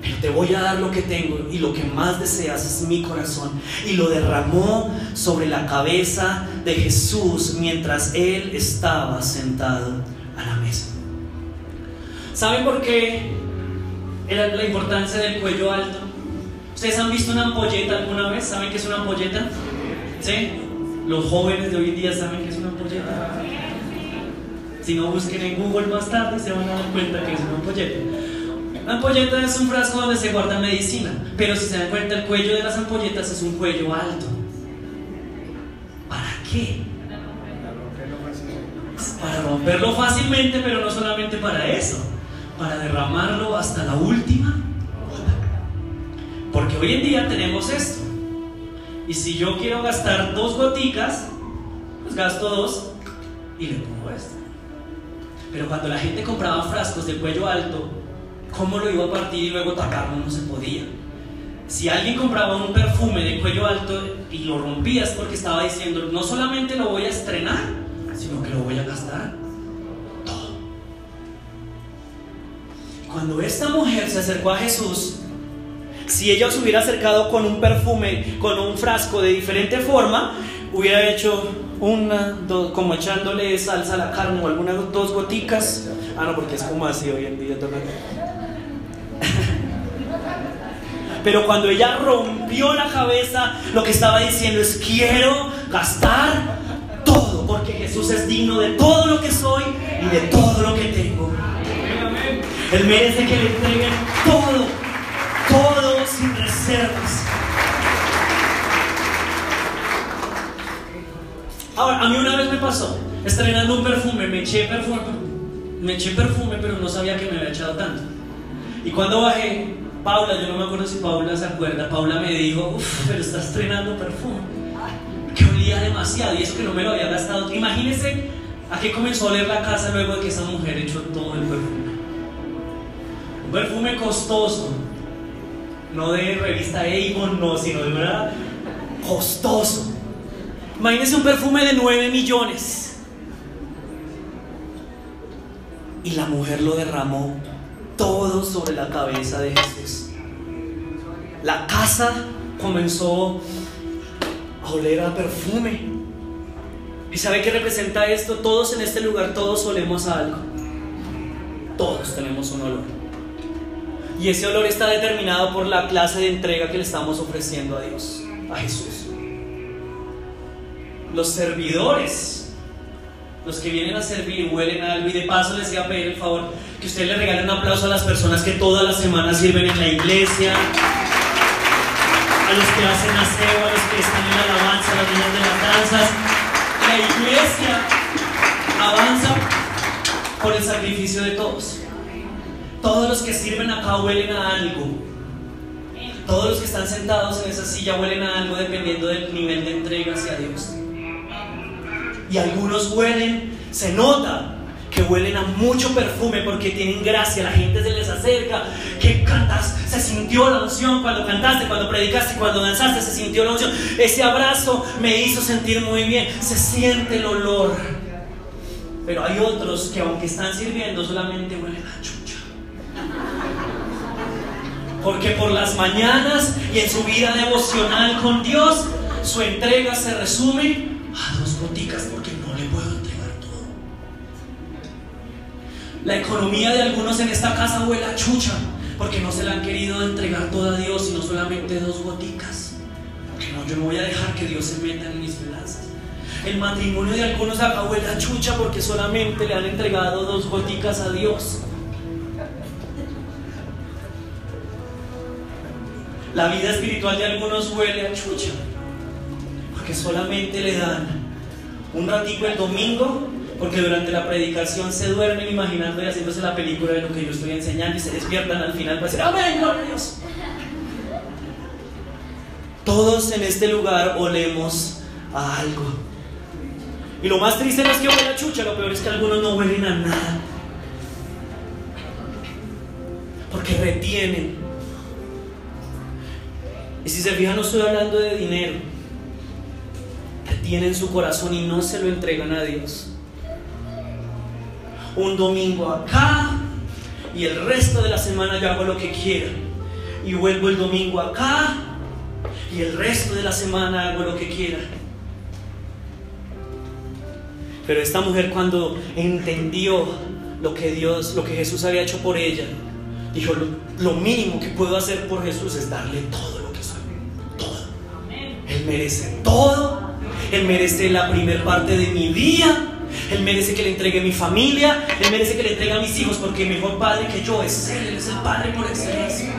Pero te voy a dar lo que tengo y lo que más deseas es mi corazón. Y lo derramó sobre la cabeza de Jesús mientras él estaba sentado a la mesa. ¿Saben por qué era la importancia del cuello alto. ¿Ustedes han visto una ampolleta alguna vez? ¿Saben qué es una ampolleta? ¿Sí? Los jóvenes de hoy en día saben qué es una ampolleta. Si no busquen en Google más tarde se van a dar cuenta que es una ampolleta. La ampolleta es un frasco donde se guarda medicina, pero si se dan cuenta el cuello de las ampolletas es un cuello alto. ¿Para qué? Para romperlo fácilmente, pero no solamente para eso para derramarlo hasta la última Porque hoy en día tenemos esto. Y si yo quiero gastar dos goticas, pues gasto dos y le pongo esto. Pero cuando la gente compraba frascos de cuello alto, ¿cómo lo iba a partir y luego taparlo? No se podía. Si alguien compraba un perfume de cuello alto y lo rompías porque estaba diciendo, no solamente lo voy a estrenar, sino que lo voy a gastar. Cuando esta mujer se acercó a Jesús, si ella se hubiera acercado con un perfume, con un frasco de diferente forma, hubiera hecho una, como echándole salsa a la carne o algunas dos goticas. Ah, no, porque es como así hoy en día. Pero cuando ella rompió la cabeza, lo que estaba diciendo es, quiero gastar todo, porque Jesús es digno de todo lo que soy y de todo lo que tengo. Él merece que le entreguen todo, todo sin reservas. Ahora, a mí una vez me pasó, estrenando un perfume, me eché perfume, me eché perfume, pero no sabía que me había echado tanto. Y cuando bajé, Paula, yo no me acuerdo si Paula se acuerda, Paula me dijo, uff, pero estás estrenando perfume. Que olía demasiado y eso que no me lo había gastado. Imagínense a qué comenzó a oler la casa luego de que esa mujer echó todo el perfume. Un perfume costoso, no de revista Avon, no, sino de verdad costoso. Imagínense un perfume de 9 millones. Y la mujer lo derramó todo sobre la cabeza de Jesús. La casa comenzó a oler a perfume. ¿Y sabe qué representa esto? Todos en este lugar, todos olemos a algo. Todos tenemos un olor. Y ese olor está determinado por la clase de entrega que le estamos ofreciendo a Dios, a Jesús. Los servidores, los que vienen a servir, huelen a algo. Y de paso les voy a pedir el favor que usted le regale un aplauso a las personas que todas las semanas sirven en la iglesia, a los que hacen aseo, a los que están en la alabanza, a las niñas de las danzas. La iglesia avanza por el sacrificio de todos. Todos los que sirven acá huelen a algo. Todos los que están sentados en esa silla huelen a algo dependiendo del nivel de entrega hacia Dios. Y algunos huelen, se nota que huelen a mucho perfume porque tienen gracia, la gente se les acerca, que cantas, se sintió la unción cuando cantaste, cuando predicaste, cuando danzaste, se sintió la unción. Ese abrazo me hizo sentir muy bien, se siente el olor. Pero hay otros que aunque están sirviendo solamente huelen a. Porque por las mañanas y en su vida devocional con Dios, su entrega se resume a dos goticas porque no le puedo entregar todo. La economía de algunos en esta casa huele a chucha porque no se le han querido entregar todo a Dios, sino solamente dos goticas. Porque no, yo no voy a dejar que Dios se meta en mis finanzas. El matrimonio de algunos acá huele a chucha porque solamente le han entregado dos goticas a Dios. La vida espiritual de algunos huele a chucha, porque solamente le dan un ratico el domingo, porque durante la predicación se duermen imaginando y haciéndose la película de lo que yo estoy enseñando y se despiertan al final para decir, amén, gloria a Dios. Todos en este lugar olemos a algo. Y lo más triste no es que huele a chucha, lo peor es que algunos no huelen a nada. Porque retienen y si se fijan, no estoy hablando de dinero. Que tienen su corazón y no se lo entregan a Dios. Un domingo acá y el resto de la semana yo hago lo que quiera. Y vuelvo el domingo acá y el resto de la semana hago lo que quiera. Pero esta mujer cuando entendió lo que Dios, lo que Jesús había hecho por ella, dijo, lo, lo mínimo que puedo hacer por Jesús es darle todo él merece todo. Él merece la primer parte de mi día. Él merece que le entregue mi familia. Él merece que le entregue a mis hijos porque el mejor padre que yo es Él. Él es el padre por excelencia.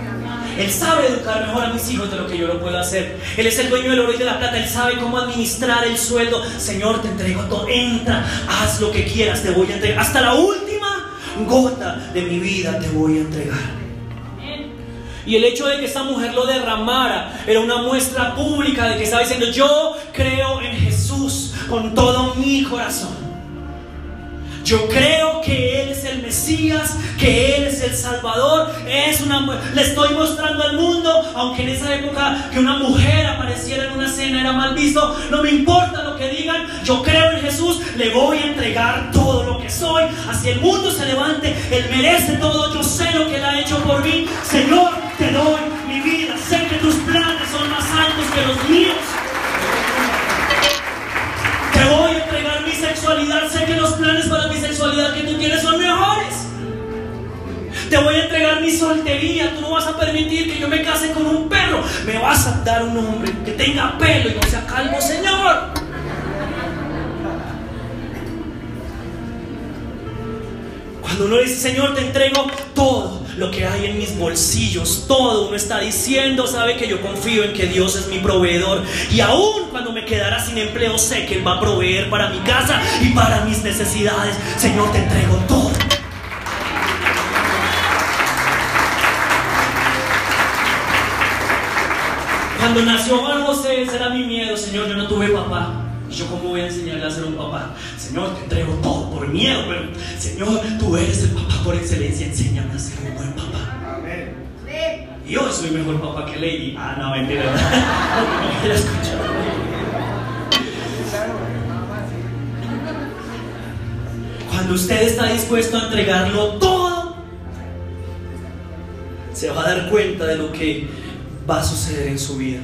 Él sabe educar mejor a mis hijos de lo que yo lo puedo hacer. Él es el dueño del oro y de la plata. Él sabe cómo administrar el sueldo. Señor, te entrego todo. Entra, haz lo que quieras. Te voy a entregar. Hasta la última gota de mi vida te voy a entregar. Y el hecho de que esta mujer lo derramara era una muestra pública de que estaba diciendo, yo creo en Jesús con todo mi corazón. Yo creo que Él es el Mesías, que Él es el Salvador. Es una, le estoy mostrando al mundo, aunque en esa época que una mujer apareciera en una cena era mal visto, no me importa lo que digan. Yo creo en Jesús, le voy a entregar todo lo que soy. Así el mundo se levante, Él merece todo. Yo sé lo que Él ha hecho por mí. Señor, te doy mi vida. Sé que tus planes son más altos que los míos. Te voy a entregar mi sexualidad. Sé que los planes para mi sexualidad que tú tienes son mejores. Te voy a entregar mi soltería. Tú no vas a permitir que yo me case con un perro. Me vas a dar un hombre que tenga pelo y no sea calvo, Señor. Cuando uno dice, Señor, te entrego todo lo que hay en mis bolsillos, todo uno está diciendo, sabe que yo confío en que Dios es mi proveedor. Y aún cuando me quedara sin empleo, sé que Él va a proveer para mi casa y para mis necesidades. Señor, te entrego todo. Cuando nació Juan José, ese era mi miedo, Señor, yo no tuve papá. ¿Y yo cómo voy a enseñarle a ser un papá? Señor, te entrego todo por miedo, pero Señor, tú eres el papá por excelencia, enséñame a ser un buen papá. Amén. Y yo soy mejor papá que Lady. Ah, no, mentira. no me escuchado. Cuando usted está dispuesto a entregarlo todo, se va a dar cuenta de lo que va a suceder en su vida.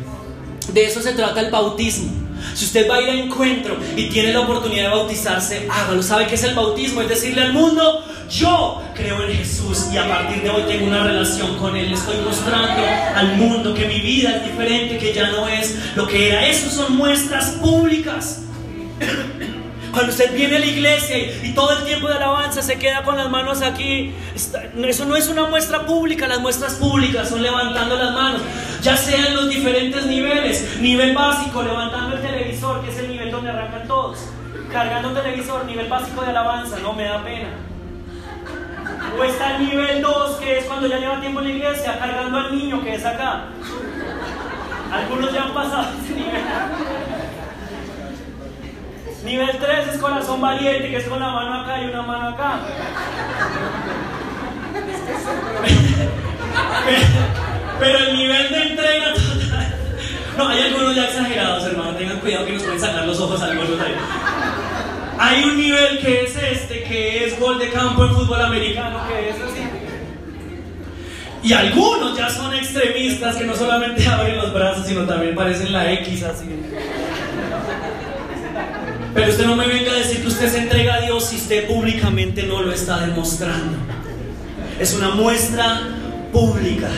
De eso se trata el bautismo. Si usted va a ir a encuentro y tiene la oportunidad de bautizarse, hágalo. ¿Sabe qué es el bautismo? Es decirle al mundo, yo creo en Jesús y a partir de hoy tengo una relación con Él. Estoy mostrando al mundo que mi vida es diferente, que ya no es lo que era. Eso son muestras públicas. Cuando usted viene a la iglesia y, todo el tiempo de alabanza se queda con las manos aquí, eso no es una muestra pública, las muestras públicas son levantando las manos, ya sea en los diferentes niveles, nivel básico, levantando el televisor, que es el nivel donde arrancan todos, cargando el televisor, nivel básico de alabanza, no me da pena. O está el nivel 2, que es cuando ya lleva tiempo en la iglesia, cargando al niño que es acá. Algunos ya han pasado ese nivel. Nivel 3 es corazón valiente, que es con la mano acá y una mano acá. Pero el nivel de entrega total. No, hay algunos ya exagerados, hermano. Tengan cuidado que nos pueden sacar los ojos algunos ahí. Hay un nivel que es este, que es gol de campo en fútbol americano, que es así. Y algunos ya son extremistas que no solamente abren los brazos, sino también parecen la X así. Pero usted no me venga a decir que usted se entrega a Dios si usted públicamente no lo está demostrando. Es una muestra pública.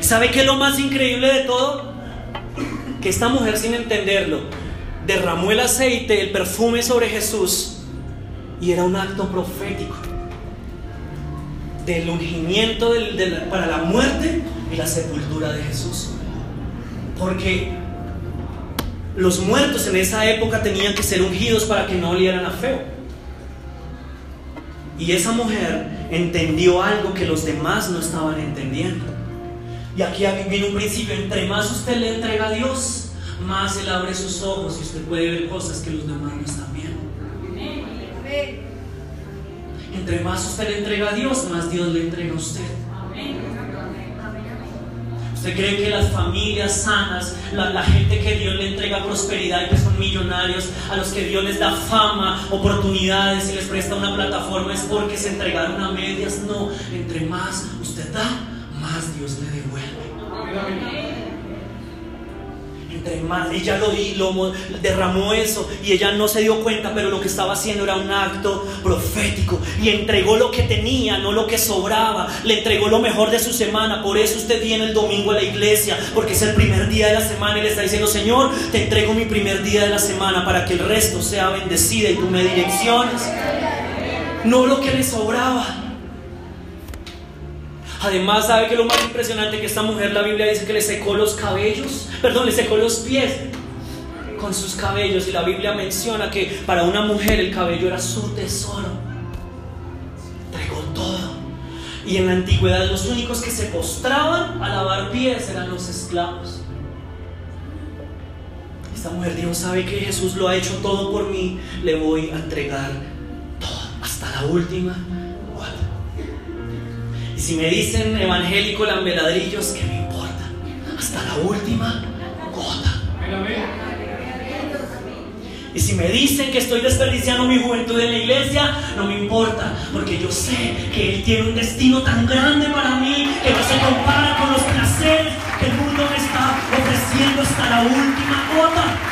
¿Sabe qué es lo más increíble de todo? Que esta mujer sin entenderlo derramó el aceite, el perfume sobre Jesús y era un acto profético del ungimiento para la muerte y la sepultura de Jesús. Porque los muertos en esa época tenían que ser ungidos para que no olieran a feo. Y esa mujer entendió algo que los demás no estaban entendiendo. Y aquí viene un principio, entre más usted le entrega a Dios, más Él abre sus ojos y usted puede ver cosas que los demás no están viendo. Entre más usted le entrega a Dios, más Dios le entrega a usted. ¿Usted cree que las familias sanas, la, gente que Dios le entrega prosperidad y que son millonarios, a los que Dios les da fama, oportunidades y les presta una plataforma es porque se entregaron a medias? No, entre más usted da, más Dios le devuelve Ella lo, lo derramó eso y ella no se dio cuenta, pero lo que estaba haciendo era un acto profético y entregó lo que tenía, no lo que sobraba. Le entregó lo mejor de su semana. Por eso usted viene el domingo a la iglesia, porque es el primer día de la semana y le está diciendo, Señor, te entrego mi primer día de la semana para que el resto sea bendecida y tú me direcciones. No lo que le sobraba. Además, ¿sabe que lo más impresionante que esta mujer, la Biblia dice que le secó los cabellos? Perdón, le secó los pies con sus cabellos. Y la Biblia menciona que para una mujer el cabello era su tesoro. Entregó todo. Y en la antigüedad los únicos que se postraban a lavar pies eran los esclavos. Esta mujer dijo, ¿sabe que Jesús lo ha hecho todo por mí? Le voy a entregar todo, hasta la última si me dicen evangélico lambeladrillos, ¿qué me importa? Hasta la última gota. Y si me dicen que estoy desperdiciando mi juventud en la iglesia, no me importa, porque yo sé que Él tiene un destino tan grande para mí que no se compara con los placeres que el mundo me está ofreciendo hasta la última gota.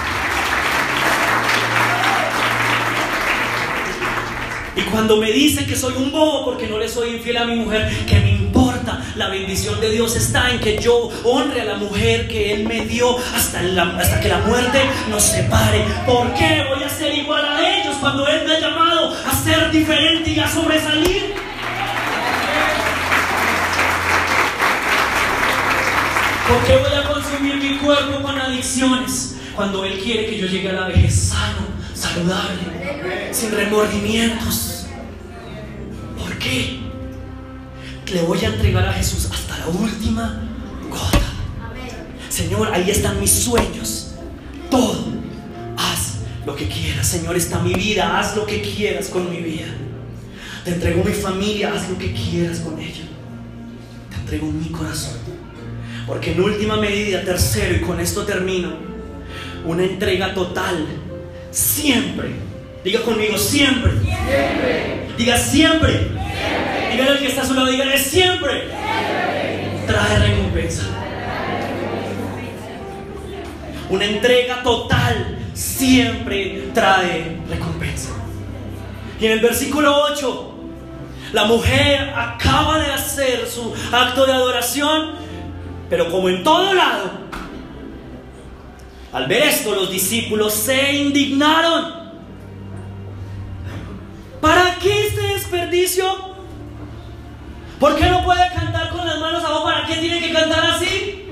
Y cuando me dicen que soy un bobo porque no le soy infiel a mi mujer, que me importa? La bendición de Dios está en que yo honre a la mujer que Él me dio hasta, hasta que la muerte nos separe. ¿Por qué voy a ser igual a ellos cuando Él me ha llamado a ser diferente y a sobresalir? ¿Por qué voy a consumir mi cuerpo con adicciones cuando Él quiere que yo llegue a la vejez sano, saludable? sin remordimientos. ¿Por qué? Le voy a entregar a Jesús hasta la última gota. Señor, ahí están mis sueños. Todo. Haz lo que quieras. Señor, está mi vida. Haz lo que quieras con mi vida. Te entrego mi familia. Haz lo que quieras con ella. Te entrego mi corazón. Porque en última medida, tercero, y con esto termino, una entrega total. Siempre. Diga conmigo, siempre. Diga siempre. Dígale al que está a su lado, dígale siempre. Trae recompensa. Una entrega total siempre trae recompensa. Y en el versículo 8, la mujer acaba de hacer su acto de adoración, pero como en todo lado, al ver esto los discípulos se indignaron. ¿Para qué este desperdicio? ¿Por qué no puede cantar con las manos abajo? ¿Para qué tiene que cantar así?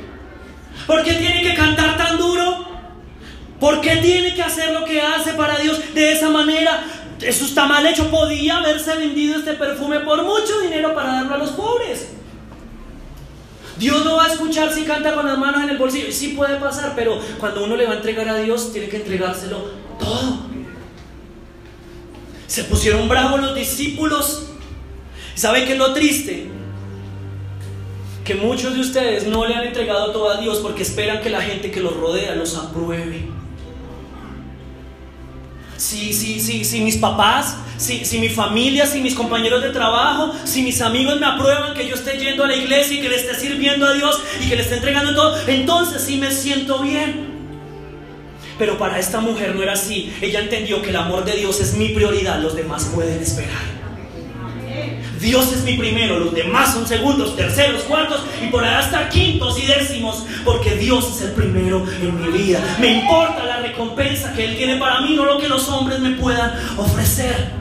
¿Por qué tiene que cantar tan duro? ¿Por qué tiene que hacer lo que hace para Dios de esa manera? Eso está mal hecho. Podía haberse vendido este perfume por mucho dinero para darlo a los pobres. Dios no va a escuchar si canta con las manos en el bolsillo. Sí puede pasar, pero cuando uno le va a entregar a Dios, tiene que entregárselo todo. Se pusieron bravos los discípulos ¿Sabe qué es lo triste? Que muchos de ustedes no le han entregado todo a Dios porque esperan que la gente que los rodea los apruebe. Si, si, si, si mis papás, si, si mi familia, si mis compañeros de trabajo, si mis amigos me aprueban que yo esté yendo a la iglesia y que le esté sirviendo a Dios y que le esté entregando todo, entonces sí me siento bien. Pero para esta mujer no era así. Ella entendió que el amor de Dios es mi prioridad, los demás pueden esperar. Dios es mi primero, los demás son segundos, terceros, cuartos y por ahí hasta quintos y décimos, porque Dios es el primero en mi vida. Me importa la recompensa que Él tiene para mí, no lo que los hombres me puedan ofrecer.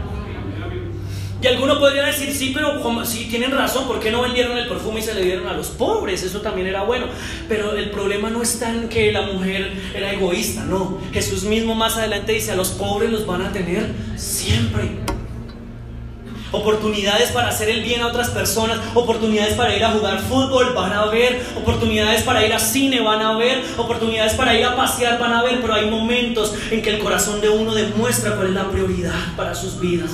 Y alguno podría decir, sí, pero si tienen razón, ¿por qué no vendieron el perfume y se le dieron a los pobres? Eso también era bueno. Pero el problema no está en que la mujer era egoísta, no. Jesús mismo más adelante dice, a los pobres los van a tener siempre oportunidades para hacer el bien a otras personas, oportunidades para ir a jugar fútbol, van a haber, oportunidades para ir a cine, van a haber, oportunidades para ir a pasear, van a haber, pero hay momentos en que el corazón de uno demuestra cuál es la prioridad para sus vidas.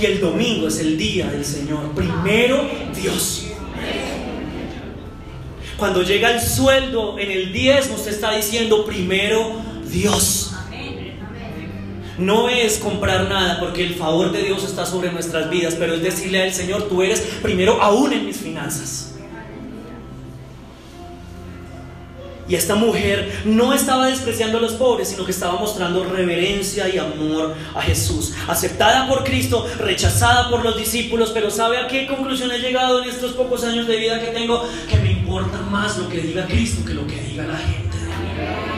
Y el domingo es el día del Señor. Primero Dios. Cuando llega el sueldo en el diezmo, usted está diciendo primero Dios no es comprar nada porque el favor de Dios está sobre nuestras vidas, pero es decirle al Señor, tú eres primero aún en mis finanzas. Y esta mujer no estaba despreciando a los pobres, sino que estaba mostrando reverencia y amor a Jesús. Aceptada por Cristo, rechazada por los discípulos, pero ¿sabe a qué conclusión he llegado en estos pocos años de vida que tengo? Que me importa más lo que diga Cristo que lo que diga la gente.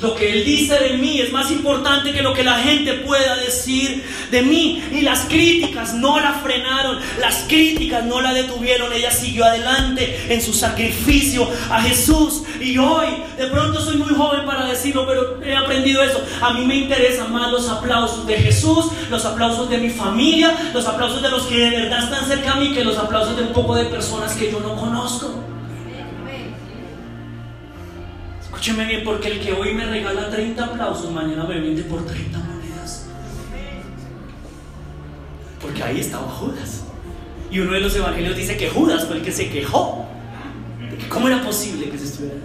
Lo que Él dice de mí es más importante que lo que la gente pueda decir de mí. Y las críticas no la frenaron, las críticas no la detuvieron. Ella siguió adelante en su sacrificio a Jesús. Y hoy, de pronto soy muy joven para decirlo, pero he aprendido eso. A mí me interesan más los aplausos de Jesús, los aplausos de mi familia, los aplausos de los que de verdad están cerca a mí, que los aplausos de un poco de personas que yo no conozco. Escúcheme bien, porque el que hoy me regala 30 aplausos, mañana me vende por 30 monedas. Porque ahí estaba Judas. Y uno de los evangelios dice que Judas fue el que se quejó. De que cómo era posible que se estuviera.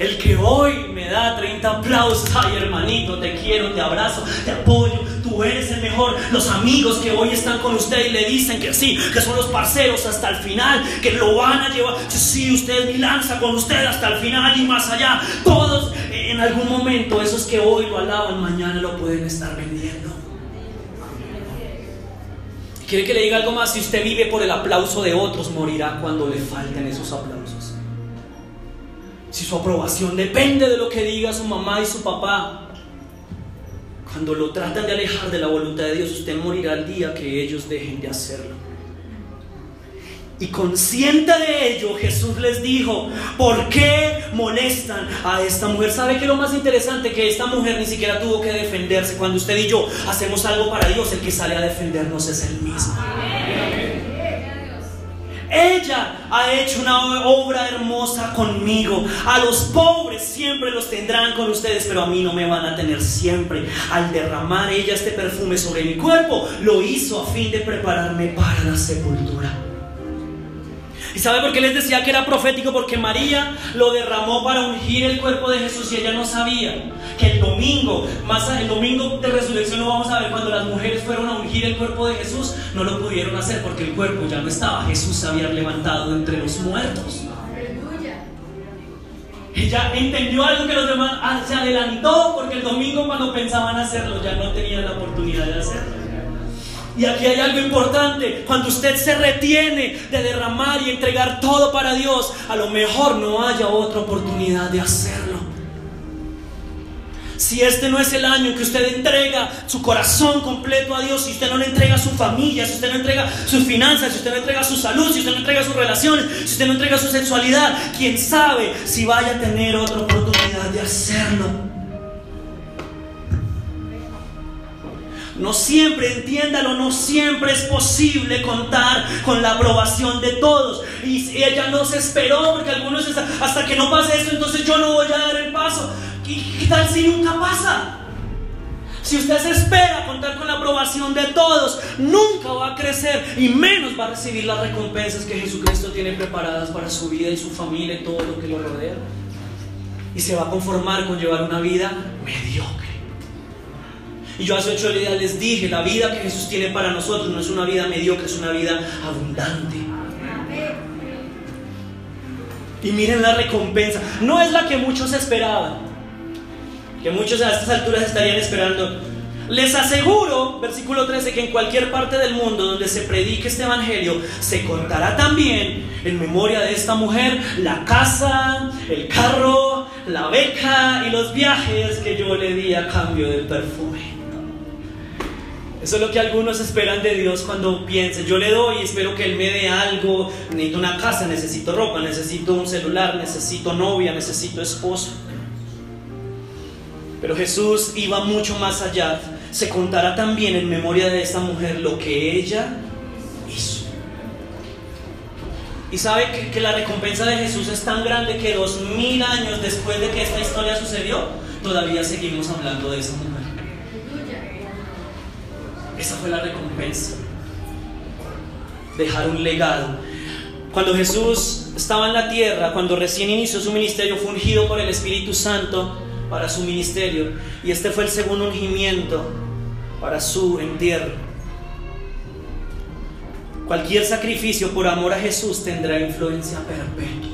El que hoy me da 30 aplausos, ay hermanito, te quiero, te abrazo, te apoyo, tú eres el mejor. Los amigos que hoy están con usted y le dicen que sí, que son los parceros hasta el final, que lo van a llevar. Sí, usted es mi lanza con usted hasta el final y más allá. Todos en algún momento, esos que hoy lo alaban, mañana lo pueden estar vendiendo. ¿Quiere que le diga algo más? Si usted vive por el aplauso de otros, morirá cuando le falten esos aplausos. Si su aprobación depende de lo que diga su mamá y su papá, cuando lo tratan de alejar de la voluntad de Dios, usted morirá el día que ellos dejen de hacerlo. Y consciente de ello, Jesús les dijo, ¿por qué molestan a esta mujer? ¿Sabe qué es lo más interesante? Que esta mujer ni siquiera tuvo que defenderse. Cuando usted y yo hacemos algo para Dios, el que sale a defendernos es el mismo. Ella ha hecho una obra hermosa conmigo. A los pobres siempre los tendrán con ustedes, pero a mí no me van a tener siempre. Al derramar ella este perfume sobre mi cuerpo, lo hizo a fin de prepararme para la sepultura. ¿Y sabe por qué les decía que era profético? Porque María lo derramó para ungir el cuerpo de Jesús y ella no sabía que el domingo, más el domingo de resurrección lo vamos a ver cuando las mujeres fueron a ungir el cuerpo de Jesús, no lo pudieron hacer porque el cuerpo ya no estaba. Jesús se había levantado entre los muertos. Ella entendió algo que los demás ah, se adelantó porque el domingo cuando pensaban hacerlo ya no tenían la oportunidad de hacerlo. Y aquí hay algo importante. Cuando usted se retiene de derramar y entregar todo para Dios, a lo mejor no haya otra oportunidad de hacerlo. Si este no es el año que usted entrega su corazón completo a Dios, si usted no le entrega su familia, si usted no entrega sus finanzas, si usted no entrega su salud, si usted no entrega sus relaciones, si usted no entrega su sexualidad, quién sabe si vaya a tener otra oportunidad de hacerlo. No siempre, entiéndalo, no siempre es posible contar con la aprobación de todos. Y ella no se esperó porque algunos hasta que no pase esto, entonces yo no voy a dar el paso. ¿Y qué tal si nunca pasa? Si usted se espera contar con la aprobación de todos, nunca va a crecer y menos va a recibir las recompensas que Jesucristo tiene preparadas para su vida y su familia y todo lo que lo rodea. Y se va a conformar con llevar una vida mediocre. Y yo hace ocho días les dije, la vida que Jesús tiene para nosotros no es una vida mediocre, es una vida abundante. Y miren la recompensa. No es la que muchos esperaban. Que muchos a estas alturas estarían esperando. Les aseguro, versículo 13, que en cualquier parte del mundo donde se predique este evangelio, se contará también en memoria de esta mujer la casa, el carro, la beca y los viajes que yo le di a cambio del perfume. Eso es lo que algunos esperan de Dios cuando piensen, yo le doy espero que Él me dé algo, necesito una casa, necesito ropa, necesito un celular, necesito novia, necesito esposo. Pero Jesús iba mucho más allá. Se contará también en memoria de esta mujer lo que ella hizo. Y sabe que, que la recompensa de Jesús es tan grande que dos mil años después de que esta historia sucedió, todavía seguimos hablando de esa mujer. Esa fue la recompensa. Dejar un legado. Cuando Jesús estaba en la tierra, cuando recién inició su ministerio, fue ungido por el Espíritu Santo para su ministerio. Y este fue el segundo ungimiento para su entierro. Cualquier sacrificio por amor a Jesús tendrá influencia perpetua.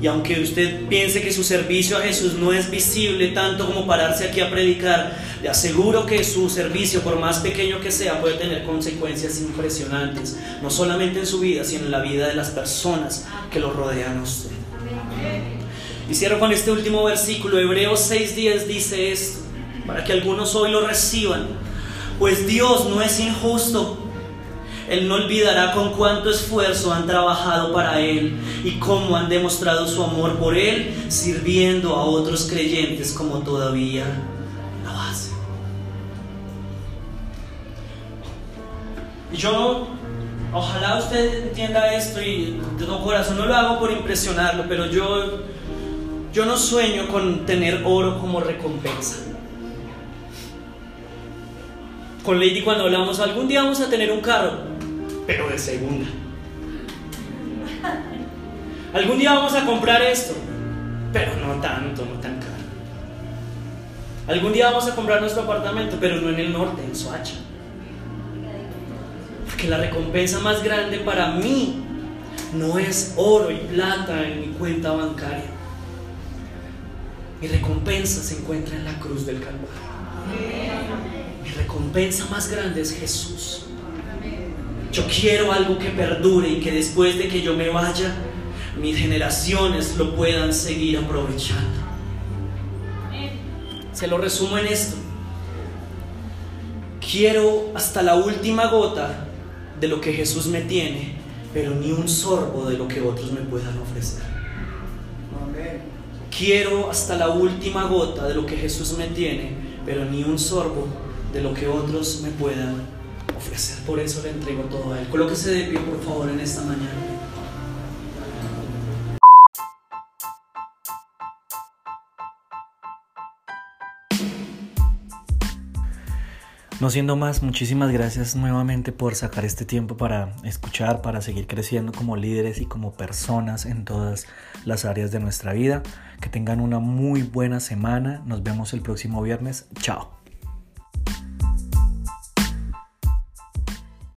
Y aunque usted piense que su servicio a Jesús no es visible tanto como pararse aquí a predicar, le aseguro que su servicio, por más pequeño que sea, puede tener consecuencias impresionantes, no solamente en su vida, sino en la vida de las personas que lo rodean a usted. Y cierro con este último versículo, Hebreos 6:10 dice esto, para que algunos hoy lo reciban, pues Dios no es injusto él no olvidará con cuánto esfuerzo han trabajado para Él y cómo han demostrado su amor por Él, sirviendo a otros creyentes como todavía lo hacen. Yo, ojalá usted entienda esto y de todo corazón, no lo hago por impresionarlo, pero yo, yo no sueño con tener oro como recompensa con Lady cuando hablamos, algún día vamos a tener un carro pero de segunda. Algún día vamos a comprar esto, pero no tanto, no tan caro. Algún día vamos a comprar nuestro apartamento, pero no en el norte, en Soacha. Porque la recompensa más grande para mí no es oro y plata en mi cuenta bancaria. Mi recompensa se encuentra en la cruz del Calvario. Mi recompensa más grande es Jesús. Yo quiero algo que perdure y que después de que yo me vaya, mis generaciones lo puedan seguir aprovechando. Se lo resumo en esto. Quiero hasta la última gota de lo que Jesús me tiene, pero ni un sorbo de lo que otros me puedan ofrecer. Quiero hasta la última gota de lo que Jesús me tiene, pero ni un sorbo de lo que otros me puedan ofrecer. Por eso le entrego todo a Él. Colóquese de pie, por favor, en esta mañana. No siendo más, muchísimas gracias nuevamente por sacar este tiempo para escuchar, para seguir creciendo como líderes y como personas en todas las áreas de nuestra vida. Que tengan una muy buena semana. Nos vemos el próximo viernes. Chao.